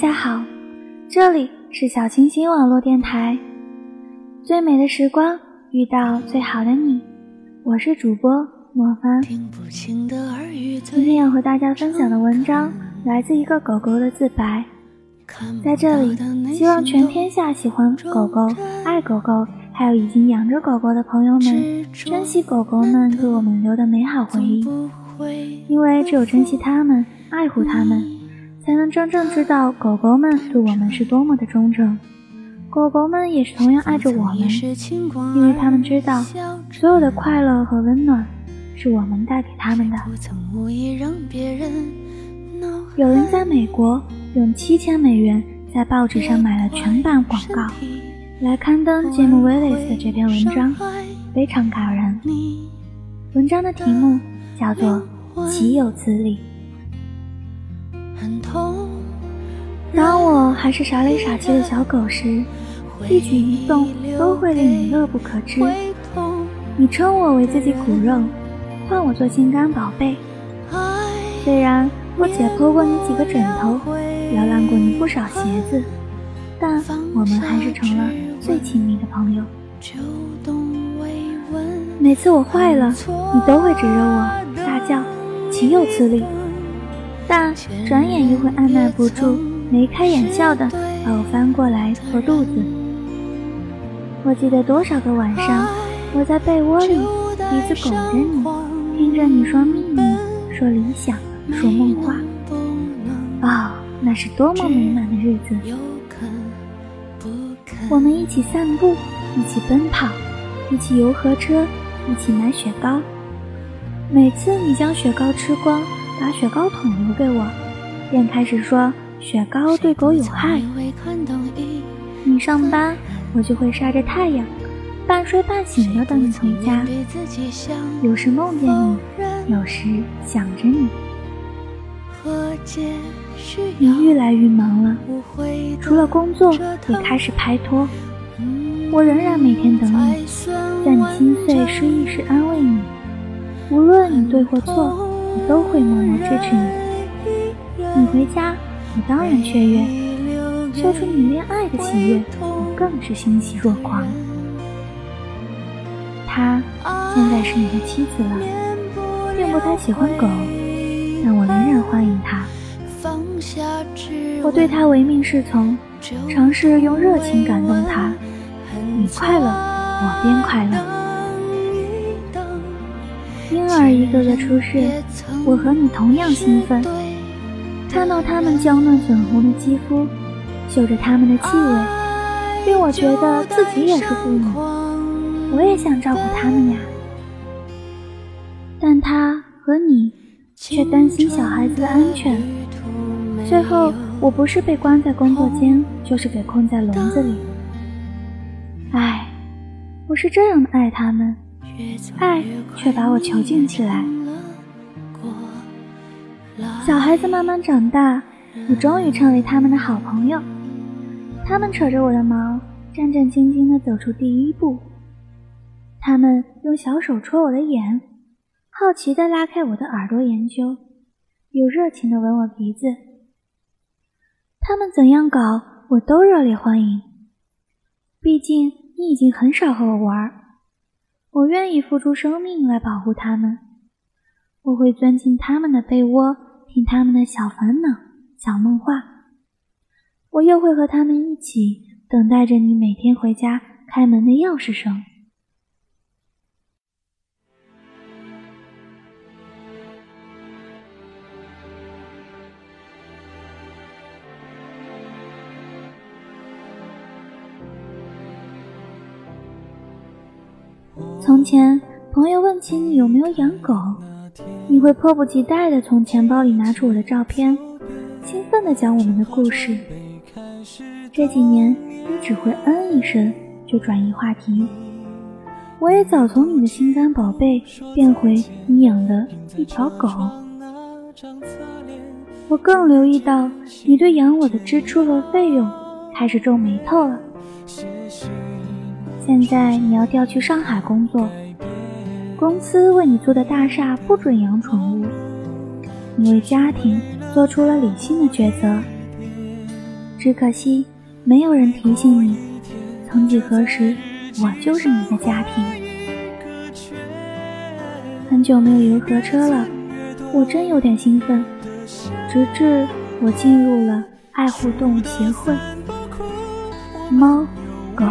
家好，这里是小清新网络电台。最美的时光，遇到最好的你，我是主播莫凡。今天要和大家分享的文章来自一个狗狗的自白。在这里，希望全天下喜欢狗狗、爱狗狗，还有已经养着狗狗的朋友们，珍惜狗狗们给我们留的美好回忆。因为只有珍惜它们，爱护它们，才能真正知道狗狗们对我们是多么的忠诚。狗狗们也是同样爱着我们，因为他们知道，所有的快乐和温暖是我们带给他们的。有人在美国用七千美元在报纸上买了全版广告，来刊登杰姆·威利斯的这篇文章，非常感人。文章的题目叫做《岂有此理》。当我还是傻里傻气的小狗时，一举一动都会令你乐不可支。你称我为自己骨肉，唤我做心肝宝贝。虽然我解剖过你几个枕头，摇烂过你不少鞋子，但我们还是成了最亲密的朋友。每次我坏了，你都会指着我大叫：“岂有此理！”但转眼又会按耐不住，眉开眼笑的把我翻过来搓肚子。我记得多少个晚上，我在被窝里鼻子拱着你，听着你说秘密，说理想，说梦话。哦，那是多么美满的日子！我们一起散步，一起奔跑，一起游河车，一起买雪糕。每次你将雪糕吃光，把雪糕桶留给我，便开始说雪糕对狗有害。你上班，我就会晒着太阳，半睡半醒的等你回家。有时梦见你，有时想着你。你越来越忙了，除了工作，也开始拍拖。我仍然每天等你，在你心碎失意时安慰你。无论你对或错，我都会默默支持你。你回家，我当然雀跃；说出你恋爱的喜悦，我更是欣喜若狂。他现在是你的妻子了，并不太喜欢狗，但我仍然欢迎他。我对他唯命是从，尝试用热情感动他。你快乐，我便快乐。婴儿一个个出世，我和你同样兴奋。看到他们娇嫩粉红的肌肤，嗅着他们的气味，令我觉得自己也是父母。我也想照顾他们呀。但他和你却担心小孩子的安全。最后，我不是被关在工作间，就是被困在笼子里。唉，我是这样的爱他们，爱却把我囚禁起来。小孩子慢慢长大，我终于成为他们的好朋友。他们扯着我的毛，战战兢兢地走出第一步。他们用小手戳我的眼，好奇地拉开我的耳朵研究，又热情地吻我鼻子。他们怎样搞，我都热烈欢迎。毕竟你已经很少和我玩，我愿意付出生命来保护他们。我会钻进他们的被窝。听他们的小烦恼、小梦话。我又会和他们一起等待着你每天回家开门的钥匙声。从前，朋友问起你有没有养狗，你会迫不及待地从钱包里拿出我的照片，兴奋地讲我们的故事。这几年，你只会嗯一声就转移话题。我也早从你的心肝宝贝变回你养的一条狗。我更留意到你对养我的支出和费用开始皱眉头了。现在你要调去上海工作，公司为你租的大厦不准养宠物，你为家庭做出了理性的抉择。只可惜没有人提醒你，曾几何时，我就是你的家庭。很久没有游河车了，我真有点兴奋。直至我进入了爱护动物协会，猫、狗。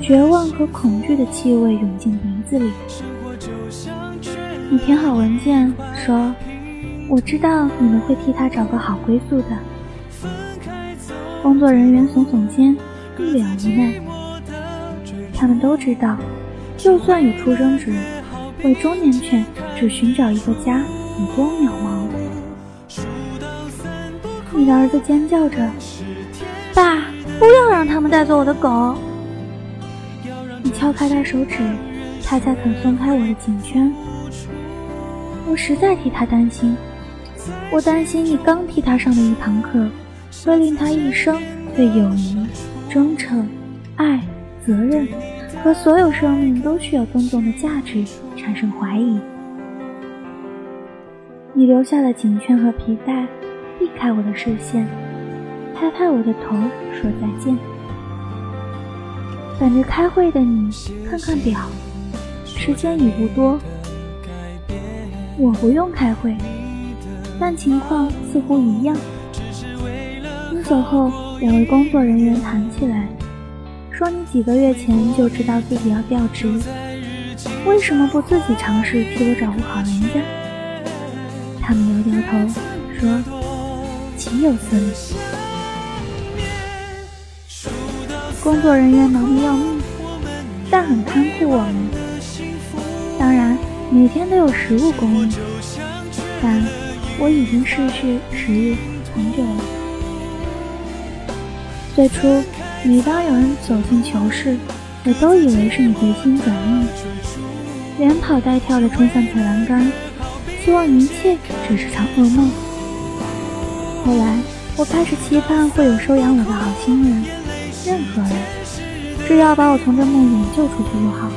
绝望和恐惧的气味涌进鼻子里。你填好文件，说：“我知道你们会替他找个好归宿的。”工作人员耸耸肩，一脸无奈。他们都知道，就算有出生纸，为中年犬只寻找一个家有多渺茫。你的儿子尖叫着：“爸，不要让他们带走我的狗！”敲开他手指，他才肯松开我的颈圈。我实在替他担心，我担心你刚替他上的一堂课，会令他一生对友谊、忠诚、爱、责任和所有生命都需要尊重的价值产生怀疑。你留下了颈圈和皮带，避开我的视线，拍拍我的头，说再见。等着开会的你，看看表，时间已不多。我不用开会，但情况似乎一样。你走后，两位工作人员谈起来，说你几个月前就知道自己要调职，为什么不自己尝试替我照顾好人家？他们摇摇头，说：“岂有此理。”工作人员忙得要命，但很看护我们。当然，每天都有食物供应，但我已经失去食欲很久了。最初，每当有人走进囚室，我都以为是你回心转意，连跑带跳地冲向铁栏杆，希望一切只是场噩梦。后来，我开始期盼会有收养我的好心人。任何人，只要把我从这梦魇救出去就好。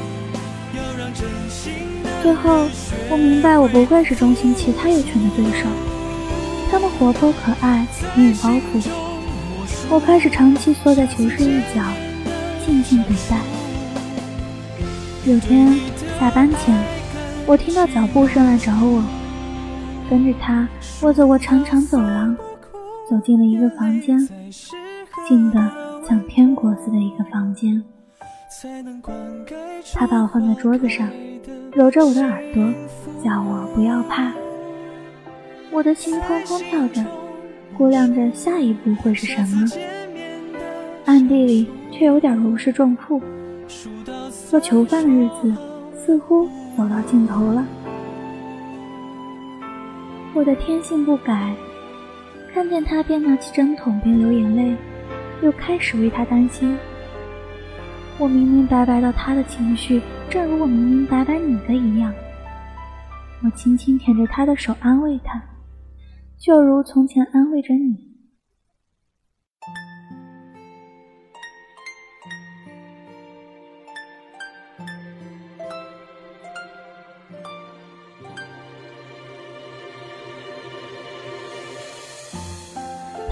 最后，我明白我不会是中心其他有权的对手。他们活泼可爱，没有包袱。我开始长期缩在囚室一角，静静等待。有天下班前，我听到脚步声来找我，跟着他，我走过长长走廊，走进了一个房间，静的。像天国似的一个房间，他把我放在桌子上，揉着我的耳朵，叫我不要怕。我的心砰砰跳着，估量着下一步会是什么，暗地里却有点如释重负。做囚犯的日子似乎走到尽头了。我的天性不改，看见他边拿起针筒边流眼泪。又开始为他担心。我明明白白的他的情绪，正如我明明白白你的一样。我轻轻舔着他的手，安慰他，就如从前安慰着你。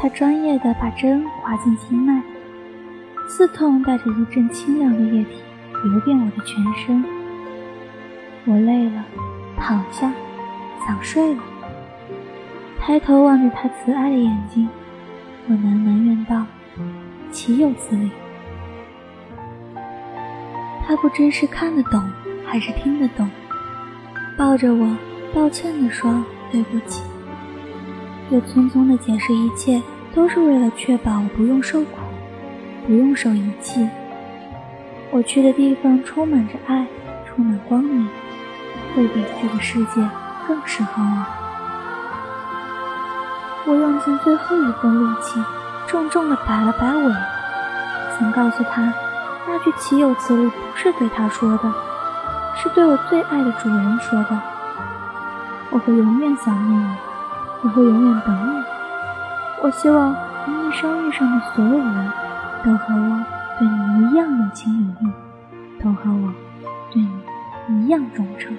他专业的把针划进心脉，刺痛带着一阵清凉的液体流遍我的全身。我累了，躺下，想睡了。抬头望着他慈爱的眼睛，我喃喃怨道：“岂有此理！”他不知是看得懂还是听得懂，抱着我，抱歉地说：“对不起。”又匆匆地解释一切都是为了确保我不用受苦，不用受遗弃。我去的地方充满着爱，充满光明，会比这个世界更适合我。我用尽最后一份力气，重重地摆了摆尾，想告诉他，那句“岂有此理”不是对他说的，是对我最爱的主人说的。我会永远想念你，我会永远等你。我希望你一生遇上的所有人都和我。对你一样有情有义，都和我对你一样忠诚。